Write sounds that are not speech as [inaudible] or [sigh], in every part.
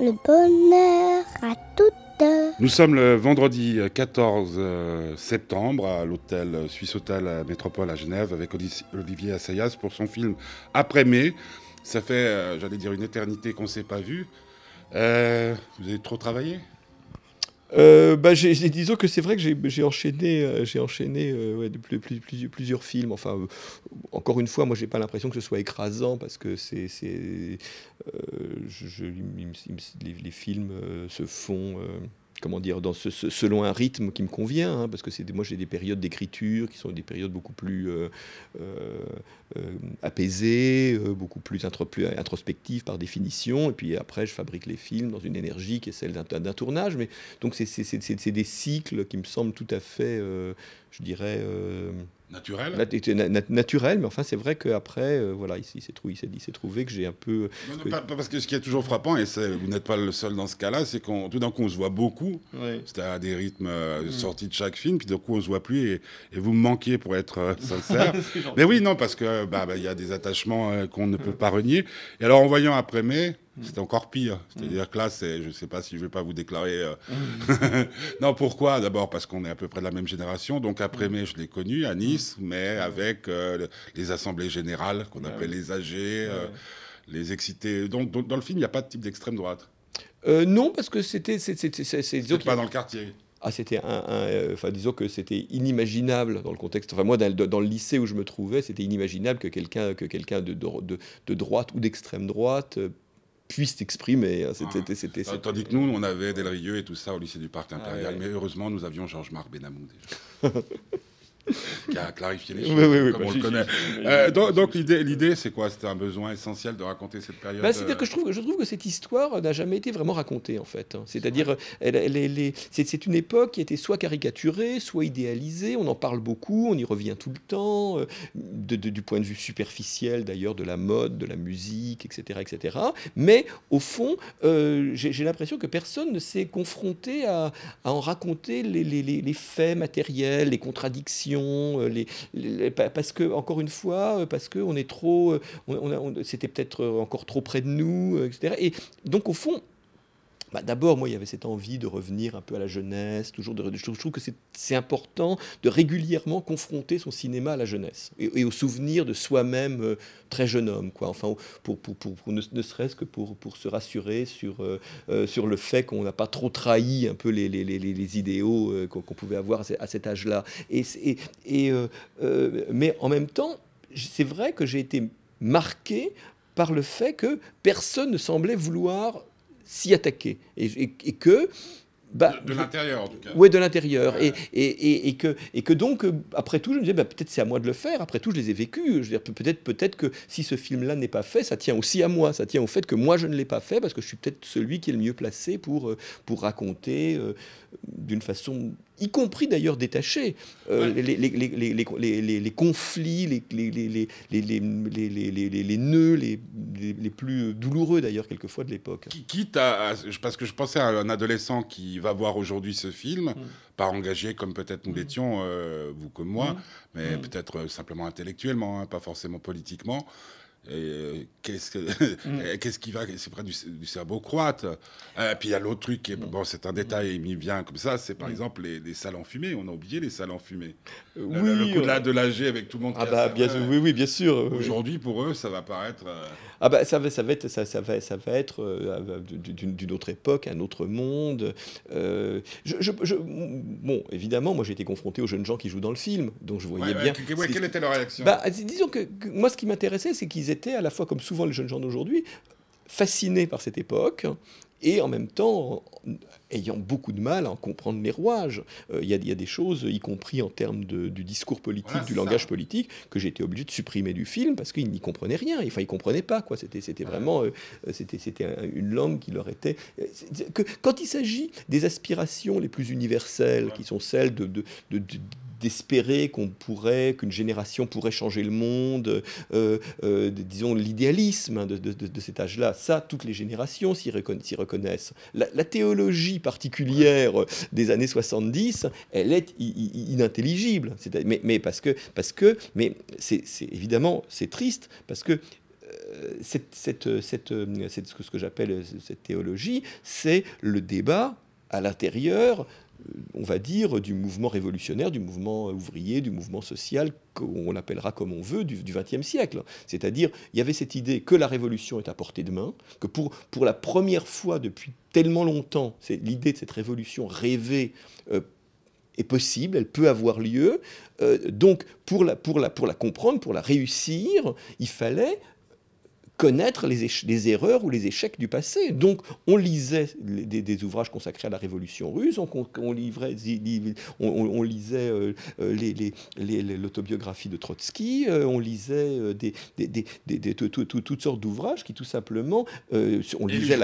le bonheur à toute heure. Nous sommes le vendredi 14 euh, septembre à l'hôtel Suisse Hôtel Métropole à Genève avec Olivier Assayas pour son film Après mai. Ça fait, euh, j'allais dire, une éternité qu'on ne s'est pas vu. Euh, vous avez trop travaillé? Euh, bah, disons que c'est vrai que j'ai enchaîné, j'ai enchaîné euh, euh, plusieurs films. Enfin, encore une fois, moi, j'ai pas l'impression que ce soit écrasant parce que c'est, les, films se font comment dire, dans ce, selon un rythme qui me convient, hein, parce que c'est moi j'ai des périodes d'écriture qui sont des périodes beaucoup plus euh, euh, euh, apaisées, beaucoup plus, introspectives par définition, et puis après je fabrique les films dans une énergie qui est celle d'un tournage, mais donc c'est des cycles qui me semblent tout à fait, je dirais Naturel Naturel, mais enfin, c'est vrai qu'après, euh, voilà, il, s'est trouvé, trouvé que j'ai un peu. Non, pas, parce que ce qui est toujours frappant, et vous n'êtes pas le seul dans ce cas-là, c'est qu'on tout d'un coup, on se voit beaucoup. C'était à des rythmes euh, mm. sortis de chaque film, puis d'un coup, on se voit plus, et, vous me manquiez pour être euh, [laughs] sincère. mais oui, non, parce que bah, bah, y a des attachements qu'on ne peut pas renier. Et alors, en voyant après mai, Mm. C'était encore pire. C'est-à-dire que là, je ne sais pas si je vais pas vous déclarer. Euh, mm. [laughs] non, pourquoi? D'abord parce qu'on est à peu près de la même génération. Donc après mai, je l'ai connu à Nice, mais avec euh, les assemblées générales qu'on appelait les âgés, euh, les excités. Donc, dans le film, il n'y a pas de type d'extrême droite. non, parce que c'était. C'est pas dans le quartier. Ah, c'était un, enfin, disons que c'était inimaginable dans le contexte. Enfin, moi, dans, le lycée où je me trouvais, c'était inimaginable que quelqu'un, que quelqu'un de, de, de, droite ou d'extrême droite puisse t'exprimer. Hein, c'était, c'était, Tandis que nous, on avait Delrieux et tout ça au lycée du Parc Impérial, mais heureusement, nous avions Georges-Marc Benamou déjà. [laughs] qui a clarifié les choses, comme bah, on le connaît. Euh, donc, l'idée, l'idée, c'est quoi? C'était un besoin essentiel de raconter cette période bah, C'est-à-dire que je trouve, je trouve que cette histoire n'a jamais été vraiment racontée, en fait. Hein. C'est-à-dire, elle, c'est, une époque qui a été soit caricaturée, soit idéalisée. On en parle beaucoup, on y revient tout le temps, euh, de, du point de vue superficiel, d'ailleurs, de la mode, de la musique, etc. etc. Mais, au fond, euh, j'ai, l'impression que personne ne s'est confronté à, à en raconter les, les, les faits matériels, les contradictions euh, parce que, encore une fois, euh, parce qu'on est trop. Euh, C'était peut-être encore trop près de nous, etc. Et donc, au fond, bah, D'abord, moi, il y avait cette envie de revenir un peu à la jeunesse. Toujours de, je, trouve que c'est important de régulièrement confronter son cinéma à la jeunesse et, au souvenir de soi-même euh, très jeune homme. Quoi. Enfin, pour, pour, ne, serait-ce que pour, se rassurer sur, euh, euh, sur le fait qu'on n'a pas trop trahi un peu les, idéaux qu'on pouvait avoir à cet âge-là. Mais en même temps, c'est vrai que j'ai été marqué par le fait que personne ne semblait vouloir s'y attaquer. Et, que. Bah, de, l'intérieur, en tout cas. Oui, de l'intérieur. Et, et, et, que, et que donc, après tout, je me disais, bah, peut-être c'est à moi de le faire. Après tout, je les ai vécus. Je veux dire, peut-être peut que si ce film-là n'est pas fait, ça tient aussi à moi. Ça tient au fait que moi, je ne l'ai pas fait parce que je suis peut-être celui qui est le mieux placé pour, euh, pour raconter euh, d'une façon y compris d'ailleurs détachés, les, les, les, conflits, les, les, nœuds les, plus douloureux d'ailleurs quelquefois de l'époque. Quitte à, parce que je pensais à un adolescent qui va voir aujourd'hui ce film, pas engagé comme peut-être nous l'étions, vous comme moi, mais peut-être simplement intellectuellement, pas forcément politiquement. Euh, qu'est-ce, que, mm. [laughs] qu'est-ce qui va C'est près du, cerveau croate. Euh, puis il y a l'autre truc, qui est, mm. bon, c'est un détail mis bien comme ça, c'est par mm. exemple les, les, salles enfumées. On a oublié les salles enfumées. Euh, oui, le, coup de, la, de l'AG avec tout le monde. Ah bah, bien sûr, oui, oui, bien sûr. Aujourd'hui, pour eux, ça va paraître. Ah bah, ça va, ça va être, ça, ça va, ça va être d'une, autre époque, un autre monde. Je, je, bon, évidemment, moi j'ai été confronté aux jeunes gens qui jouent dans le film, donc je voyais bien. quelle était leur réaction? Bah, Disons que, que, moi, ce qui m'intéressait, c'est qu'ils étaient à la fois, comme souvent les jeunes gens d'aujourd'hui, fascinés par cette époque et en même temps ayant beaucoup de mal à en comprendre les rouages. Euh, il y, a des choses, y compris en termes du discours politique, du langage politique, que j'ai été obligé de supprimer du film parce qu'ils n'y comprenaient rien. Enfin, ils ne comprenaient pas. Quoi. C'était, c'était vraiment euh, c'était, c'était une langue qui leur était... Que, quand il s'agit des aspirations les plus universelles, qui sont celles de, de, de d'espérer qu'on pourrait, qu'une génération pourrait changer le monde, euh, euh, disons l'idéalisme de, de, cet âge-là. Ça, toutes les générations s'y reconnaissent. La, théologie particulière des années 70, elle est inintelligible. Mais, mais, parce que, parce que, mais c'est évidemment c'est triste parce que cette, cette, cette, ce que j'appelle cette théologie, c'est le débat à l'intérieur on va dire, du mouvement révolutionnaire, du mouvement ouvrier, du mouvement social, qu'on appellera comme on veut, du XXe siècle. C'est-à-dire, il y avait cette idée que la révolution est à portée de main, que pour, pour la première fois depuis tellement longtemps, c'est l'idée de cette révolution rêvée euh, est possible, elle peut avoir lieu. Euh, donc, pour la, pour, la, pour la comprendre, pour la réussir, il fallait connaître les, les, erreurs ou les échecs du passé. Donc, on lisait des, ouvrages consacrés à la Révolution russe, on, on, livrait, on, lisait euh, euh, l'autobiographie de Trotsky, euh, on lisait des, toutes sortes d'ouvrages qui, tout simplement, on lisait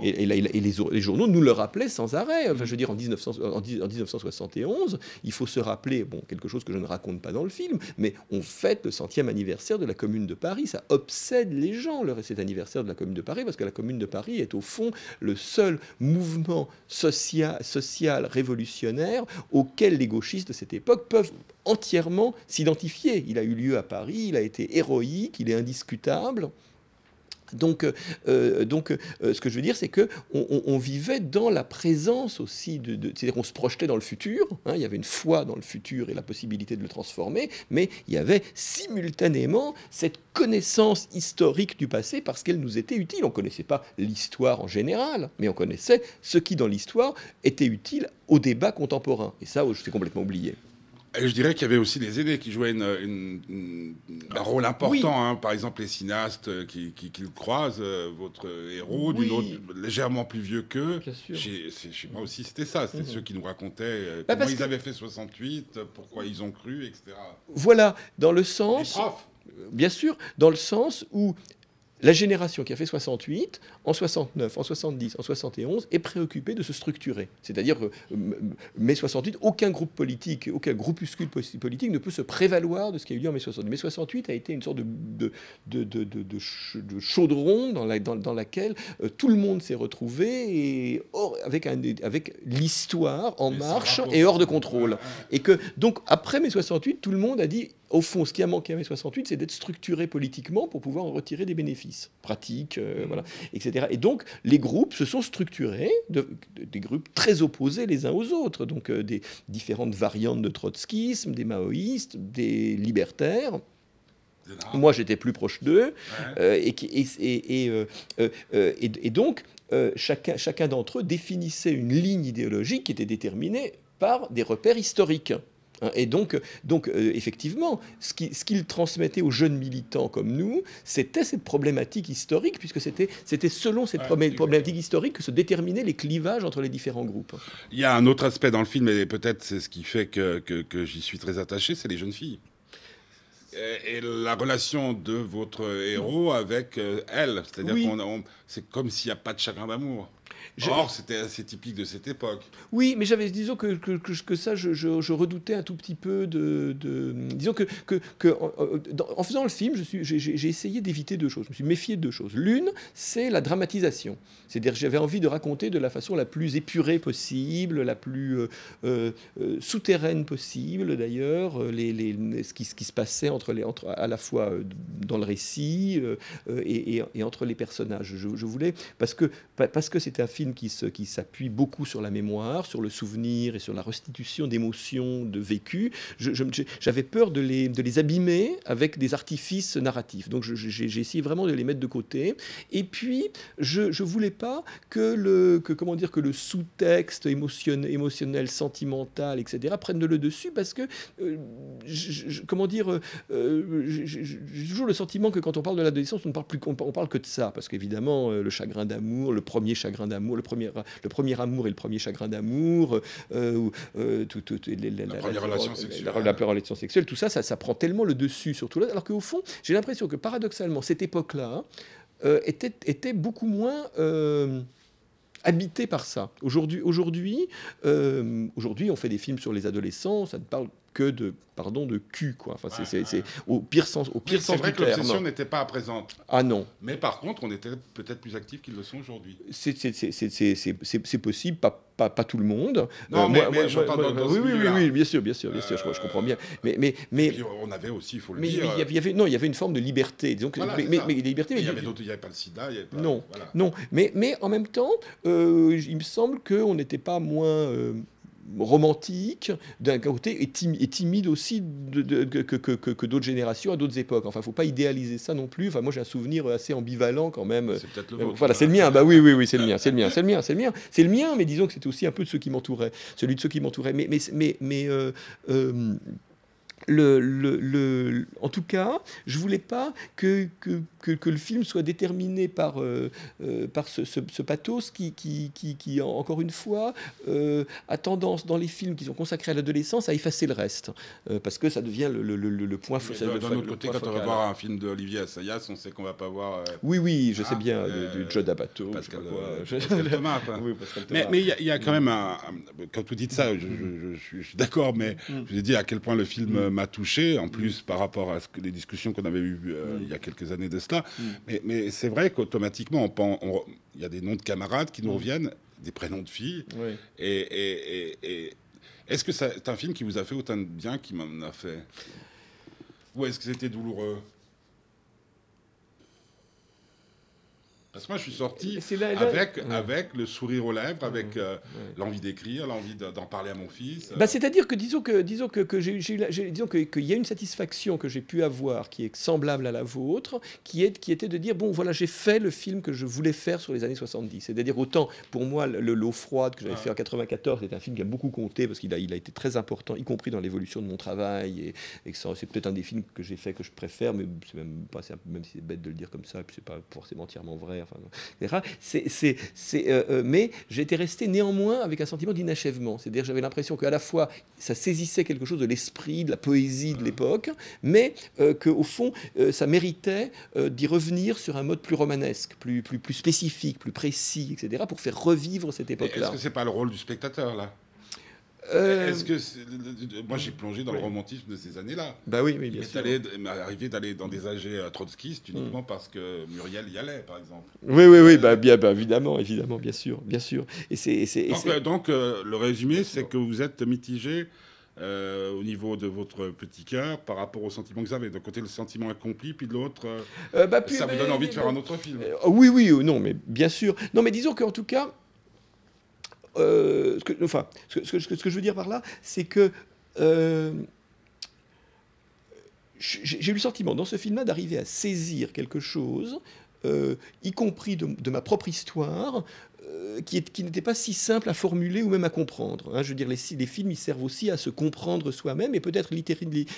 et, les, journaux nous le rappelaient sans arrêt. Enfin, je veux dire, en, 1900, en 1971, il faut se rappeler, bon, quelque chose que je ne raconte pas dans le film, mais on fête le centième anniversaire de la Commune de Paris. Ça obsède les gens, le, cet anniversaire de la Commune de Paris, parce que la Commune de Paris est au fond le seul mouvement social révolutionnaire auquel les gauchistes de cette époque peuvent entièrement s'identifier. Il a eu lieu à Paris, il a été héroïque, il est indiscutable. Donc, euh, donc euh, ce que je veux dire, c'est que on, vivait dans la présence aussi de, c'est-à-dire qu'on se projetait dans le futur. Hein, il y avait une foi dans le futur et la possibilité de le transformer, mais il y avait simultanément cette connaissance historique du passé parce qu'elle nous était utile. On ne connaissait pas l'histoire en général, mais on connaissait ce qui dans l'histoire était utile au débat contemporain. Et ça, je suis complètement oublié. Et je dirais qu'il y avait aussi des aînés qui jouaient une, un rôle important. Hein. Par exemple, les cinéastes qui, qui, le croisent, euh, votre héros, d'une autre, légèrement plus vieux qu'eux. Je sais pas aussi, c'était ça. C'était mhm. ceux qui nous racontaient euh, bah, comment ils avaient fait 68, pourquoi ils ont cru, etc. Voilà, dans le sens. Bien sûr, dans le sens où la génération qui a fait 68, en 69, en 70, en 71, est préoccupée de se structurer. C'est-à-dire, euh, mai 68, aucun groupe politique, aucun groupuscule politique ne peut se prévaloir de ce qui a eu lieu en mai 68. Mai 68 a été une sorte de, de, de, chaudron dans, la, dans, laquelle euh, tout le monde s'est retrouvé et avec, un, avec l'histoire en marche et hors de contrôle. Et que, donc, après mai 68, tout le monde a dit au fond, ce qui a manqué à mai 68, c'est d'être structuré politiquement pour pouvoir en retirer des bénéfices pratiques, euh, mmh. voilà, etc. Et donc, les groupes se sont structurés, des groupes très opposés les uns aux autres, donc euh, des différentes variantes de trotskisme, des maoïstes, des libertaires. Moi, j'étais plus proche d'eux. Euh, et, et, et, donc, chacun, chacun d'entre eux définissait une ligne idéologique qui était déterminée par des repères historiques. Hein, et donc, donc euh, effectivement, ce qu'il ce transmettait aux jeunes militants comme nous, c'était cette problématique historique, puisque c'était selon cette problématique historique que se déterminaient les clivages entre les différents groupes. Il y a un autre aspect dans le film, et peut-être c'est ce qui fait que, que, j'y suis très attaché, c'est les jeunes filles. Et, la relation de votre héros avec euh, elle, c'est-à-dire qu'on c'est comme s'il n'y a pas de chagrin d'amour. Or, c'était assez typique de cette époque. Oui, mais j'avais, disons que, que, que, ça, je, je, redoutais un tout petit peu de. de disons que, que, en, faisant le film, j'ai essayé d'éviter deux choses. Je me suis méfié de deux choses. L'une, c'est la dramatisation. C'est-à-dire j'avais envie de raconter de la façon la plus épurée possible, la plus euh, euh, euh, souterraine possible, d'ailleurs, les, les, ce, qui, ce qui se passait entre les, entre, à la fois dans le récit et, et, entre les personnages. Je, je voulais. Parce que parce que c'était un film qui s'appuie beaucoup sur la mémoire, sur le souvenir et sur la restitution d'émotions, de vécu. J'avais peur de les, abîmer avec des artifices narratifs. Donc j'ai essayé vraiment de les mettre de côté. Et puis, je ne voulais pas que le, comment dire, que le sous-texte émotionnel, émotionnel, sentimental, etc., prenne le dessus parce que, euh, comment dire, euh, j'ai toujours le sentiment que quand on parle de l'adolescence, on ne parle, plus, on, parle que de ça. Parce qu'évidemment, euh, le chagrin d'amour, le premier chagrin d'amour, le premier, le premier amour et le premier chagrin d'amour, euh, euh, tout, la, première relation sexuelle. La, relation sexuelle, tout ça, ça, ça prend tellement le dessus sur tout là, alors qu'au fond, j'ai l'impression que paradoxalement, cette époque-là euh, était, était beaucoup moins habitée par ça. Aujourd'hui, aujourd'hui, aujourd'hui, on fait des films sur les adolescents, ça ne parle que de pardon de cul quoi. Enfin, c'est au pire sens, au pire sens C'est vrai que l'obsession n'était pas présente. Ah non. Mais par contre, on était peut-être plus actifs qu'ils le sont aujourd'hui. C'est possible, pas, pas, pas, tout le monde. Non, euh, mais, j'entends dans, oui, oui, oui, oui, bien sûr, bien sûr, bien sûr, je, comprends bien. Mais, mais, mais on avait aussi, il faut le mais, dire. il y avait, non, il y avait une forme de liberté. Disons voilà, mais, mais, liberté. Il y avait d'autres, il n'y avait pas le SIDA. Il y avait pas, non, voilà. non. Mais, mais en même temps, euh, il me semble qu'on n'était pas moins euh, romantique d'un côté et, timide aussi de, que, que, que d'autres générations à d'autres époques. Enfin, faut pas idéaliser ça non plus. Enfin, moi, j'ai un souvenir assez ambivalent quand même. C'est peut-être le vôtre. Voilà, c'est le mien. Bah oui, oui, oui, c'est le mien, c'est le mien, c'est le mien, c'est le mien, c'est le mien. Mais disons que c'était aussi un peu de ceux qui m'entouraient, celui de ceux qui m'entouraient. Mais, mais, mais, mais euh, euh, le, le, le, en tout cas, je voulais pas que, que, que, que le film soit déterminé par, euh, euh, par ce, ce, ce, pathos qui, qui, qui, qui encore une fois, euh, a tendance dans les films qui sont consacrés à l'adolescence à effacer le reste, euh, parce que ça devient le, le, point. D'un autre côté, quand on va voir un film d'Olivier Assayas, on sait qu'on va pas voir. Oui, oui, je ah, sais bien, du Joe D'Abato. Pascal, Pascal Thomas. [laughs] oui, Pascal Thomas. Mais il y, y, a quand même un. Quand vous dites ça, je, je, je, je suis d'accord, mais mm. je vous ai dit à quel point le film mm. M'a touché. En plus par rapport à ce que les discussions qu'on avait eues euh, mm. il y a quelques années de cela. Mm. Mais, mais c'est vrai qu'automatiquement, il y a des noms de camarades qui nous mm. reviennent, des prénoms de filles. Oui. Et, et, et, et est-ce que c'est un film qui vous a fait autant de bien qu'il m'en a fait? Ou est-ce que c'était douloureux? Parce que moi, je suis sorti là, là, avec, ouais. avec le sourire aux lèvres, avec euh, ouais. l'envie d'écrire, l'envie d'en parler à mon fils. Bah, C'est-à-dire que, disons que, disons que, que j'ai, disons que, qu'il y a une satisfaction que j'ai pu avoir qui est semblable à la vôtre, qui, est, qui était de dire, bon, voilà, j'ai fait le film que je voulais faire sur les années 70. C'est-à-dire, autant, pour moi, le, L'eau froide que j'avais fait en 94, c'est un film qui a beaucoup compté, parce qu'il a, il a été très important, y compris dans l'évolution de mon travail, et, et c'est peut-être un des films que j'ai fait que je préfère, mais c'est même, pas, même si c'est bête de le dire comme ça, et puis c'est pas forcément entièrement vrai enfin, c'est, euh, euh, mais j'étais resté néanmoins avec un sentiment d'inachèvement. C'est-à-dire j'avais l'impression qu'à la fois ça saisissait quelque chose de l'esprit, de la poésie de l'époque, mais euh, qu'au fond euh, ça méritait d'y revenir sur un mode plus romanesque, plus, plus, plus spécifique, plus précis, etc., pour faire revivre cette époque-là. Est-ce que c'est pas le rôle du spectateur là? Euh... Est-ce que est... moi j'ai plongé dans oui. le romantisme de ces années-là Bah oui, oui bien sûr. Il m'est arrivé d'aller dans des AG euh, trotskistes uniquement mm. parce que Muriel y allait, par exemple. Oui, oui, oui, bah, bien, bah, évidemment, évidemment, bien sûr, bien sûr. Et c'est, donc, euh, donc euh, le résumé, c'est que vous êtes mitigé. Euh, au niveau de votre petit cœur par rapport au sentiment que vous avez. D'un côté, le sentiment accompli, puis de l'autre, euh, bah, ça vous donne envie de faire un autre film. oui, oui, non, mais bien sûr. Non, mais disons qu'en tout cas, euh, ce, que, enfin, ce que, je veux dire par là, c'est que euh, j'ai eu le sentiment dans ce film-là d'arriver à saisir quelque chose, euh, y compris de, ma propre histoire, qui, qui n'était pas si simple à formuler ou même à comprendre. Hein. Je veux dire, les, films, ils servent aussi à se comprendre soi-même, et peut-être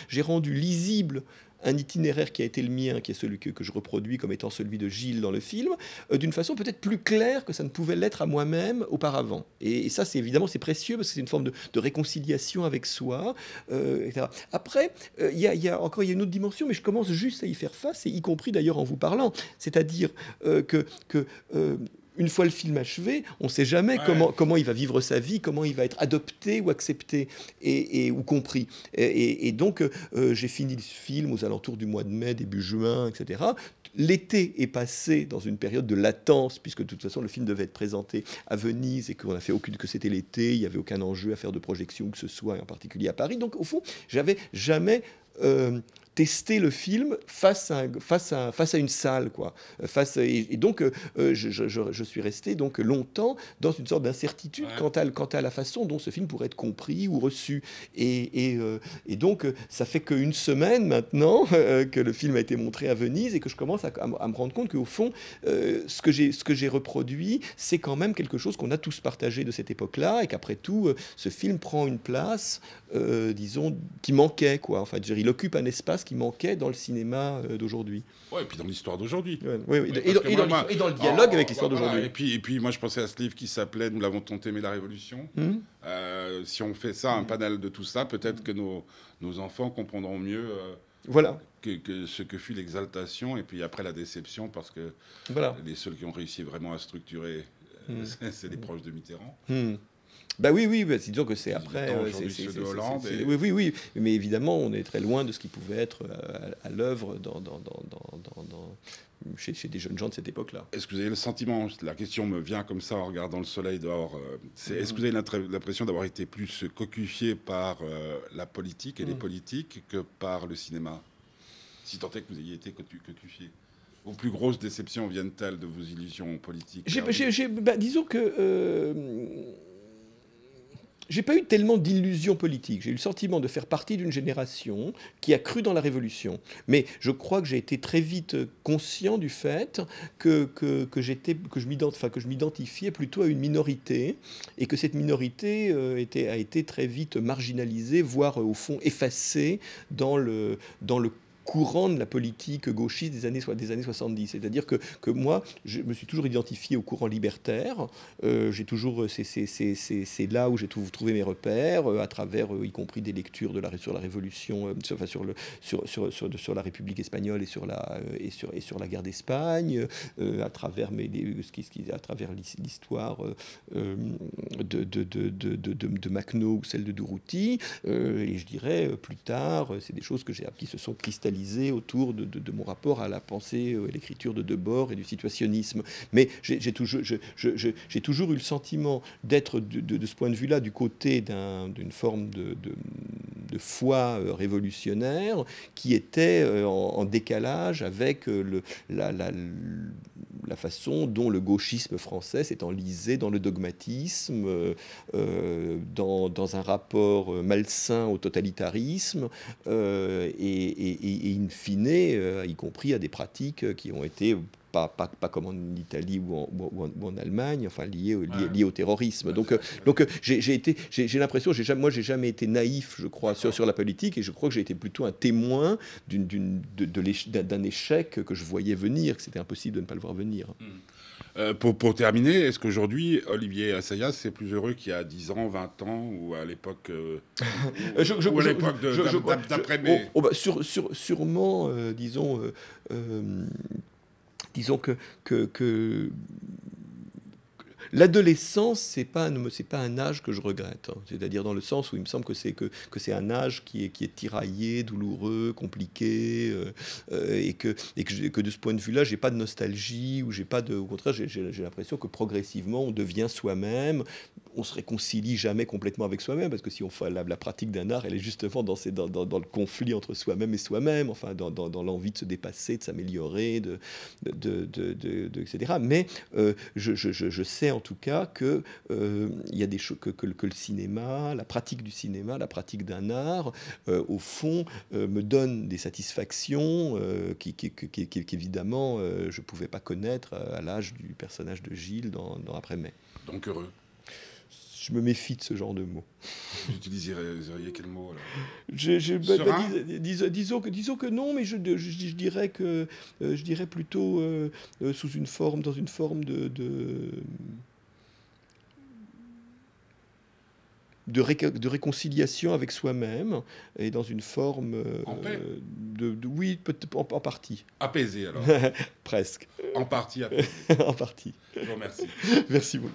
j'ai rendu lisible un itinéraire qui a été le mien, qui est celui que, je reproduis comme étant celui de Gilles dans le film, euh, d'une façon peut-être plus claire que ça ne pouvait l'être à moi-même auparavant. Et, ça, c'est évidemment c'est précieux parce que c'est une forme de, réconciliation avec soi, euh, etc. Après, il euh, y, a encore une autre dimension, mais je commence juste à y faire face, et y compris d'ailleurs en vous parlant, c'est-à-dire euh, que une fois le film achevé, on ne sait jamais ouais. comment, comment il va vivre sa vie, comment il va être adopté ou accepté et, et ou compris. Et, et donc, euh, j'ai fini le film aux alentours du mois de mai, début juin, etc. L'été est passé dans une période de latence, puisque de toute façon, le film devait être présenté à Venise et qu'on a fait aucune que c'était l'été, il n'y avait aucun enjeu à faire de projection que ce soit, en particulier à Paris. Donc, au fond, j'avais jamais. Euh, tester le film face à, face à, face à une salle. Quoi. Face à, et, et, donc, euh, je, je, je, suis resté donc longtemps dans une sorte d'incertitude ouais. quant, à, quant à la façon dont ce film pourrait être compris ou reçu. Et, et, euh, et donc, ça fait qu'une semaine maintenant [laughs] euh, que le film a été montré à Venise et que je commence à, me rendre compte qu'au fond, euh, ce que j'ai reproduit, c'est quand même quelque chose qu'on a tous partagé de cette époque-là et qu'après tout, ce film prend une place, euh, disons, qui manquait. Quoi. Enfin, il occupe un espace qui manquait dans le cinéma euh, d'aujourd'hui. Oui, et puis dans l'histoire d'aujourd'hui. Ouais, ouais, ouais, et, et, et, dans, et, dans, le dialogue oh, avec l'histoire voilà, d'aujourd'hui. Et puis, et puis, moi, je pensais à ce livre qui s'appelait Nous l'avons tant aimé la Révolution. Mmh. Euh, si on fait ça, un panel de tout ça, peut-être que nos, nos enfants comprendront mieux. Euh, voilà. Que, que, ce que fut l'exaltation et puis après la déception parce que voilà. les seuls qui ont réussi vraiment à structurer, mmh. [laughs] c'est les proches de Mitterrand. Mmh. Bah oui, oui, bah, disons que c'est après. euh, c'est- c'est- de c'est- Hollande c'est- et- Oui, oui, oui. Mais évidemment, on est très loin de ce qui pouvait être euh, à, à l'œuvre dans, dans, dans, dans- dans- dans- chez, chez des jeunes gens de cette époque-là. Est-ce que vous avez le sentiment, la question me vient comme ça en regardant le soleil dehors, euh, c'est est-ce que vous avez l'impression d'avoir été plus cocufié par euh, la politique et les Mm. politiques que par le cinéma Si tant est que vous ayez été cocu- cocufié. Vos plus grosses déceptions viennent-elles de vos illusions politiques? J'ai- j'ai- bah, disons que euh, j'ai pas eu tellement d'illusions politiques. J'ai eu le sentiment de faire partie d'une génération qui a cru dans la révolution. Mais je crois que j'ai été très vite conscient du fait que, que, que j'étais, que je m'identifiais plutôt à une minorité et que cette minorité euh, a été très vite marginalisée, voire au fond effacée dans le, dans le courant de la politique gauchiste des années, des années 70. C'est-à-dire que, que moi, je me suis toujours identifié au courant libertaire. Euh, toujours, c'est, là où j'ai trou- trouvé mes repères, euh, à travers, euh, y compris des lectures sur la Révolution, euh, sur, le, sur, sur, sur, sur la République espagnole et sur la, euh, et sur, et sur la guerre d'Espagne, euh, à travers, mes, ce qui, ce qui- à travers l'his- l'histoire euh, euh, de, de, de, de, Makhno ou celle de Durruti. Euh, et je dirais, euh, plus tard, euh, c'est des choses que j'ai, qui se sont cristallisées autour de, mon rapport à la pensée euh, et l'écriture de Debord et du situationnisme. Mais j'ai toujours, eu le sentiment d'être, de, ce point de vue-là, du côté d'un- d'une forme de, foi euh, révolutionnaire qui était euh, en, en décalage avec le, la, la- la façon dont le gauchisme français s'est enlisé dans le dogmatisme, euh, euh, dans, un rapport euh, malsain au totalitarisme, et, in fine, y compris à des pratiques qui ont été pas, pas, pas comme en Italie ou en, ou en- ou en Allemagne, enfin liées, Ouais. liées au terrorisme. Donc, euh, donc euh, j'ai j'ai été, j'ai j'ai l'impression, j'ai jamais- moi j'ai jamais été naïf, je crois, sur, sur la politique, et je crois que j'ai été plutôt un témoin d'une, d'une- de, de d'un d'un échec que je voyais venir, que c'était impossible de ne pas le voir venir. Euh, pour, pour terminer, est-ce qu'aujourd'hui, Olivier Assayas, c'est plus heureux qu'il y a 10 ans, 20 ans, ou à l'époque, euh, [laughs] je- je- ou à l'époque d'après-mai oh, oh, bah, sur, sur- sûrement, euh, disons, disons que, l'adolescence, c'est pas c'est pas un âge que je regrette. hein. C'est-à-dire dans le sens où il me semble que c'est que, c'est un âge qui est qui est tiraillé, douloureux, compliqué, euh, euh, et que de ce point de vue-là, j'ai pas de nostalgie ou j'ai pas de, au contraire, j'ai l'impression que progressivement on devient soi-même. On se réconcilie jamais complètement avec soi-même parce que si on fait la, pratique d'un art, elle est justement dans, le conflit entre soi-même et soi-même, enfin dans, l'envie de se dépasser, de s'améliorer, de, etc. Mais euh, je, sais en tout cas que euh, y a des choses que, le cinéma, la pratique du cinéma, la pratique d'un art, euh, au fond, me donne des satisfactions qui, euh, je ne pouvais pas connaître à l'âge du personnage de Gilles dans, dans Après-mai. Donc heureux. Je me méfie de ce genre de mots. Vous utiliseriez quel mot alors? Je- je- bah, bah, dis- dis- disons, que, disons que non, mais je, je- je dirais que euh, je dirais plutôt euh, euh, sous une forme, dans une forme de de, de, réca- de réconciliation avec soi-même et dans une forme euh, En paix? de, de- oui en, en partie Apaisé alors. [laughs] presque en partie apaisé. [laughs] en partie Je vous remercie. merci beaucoup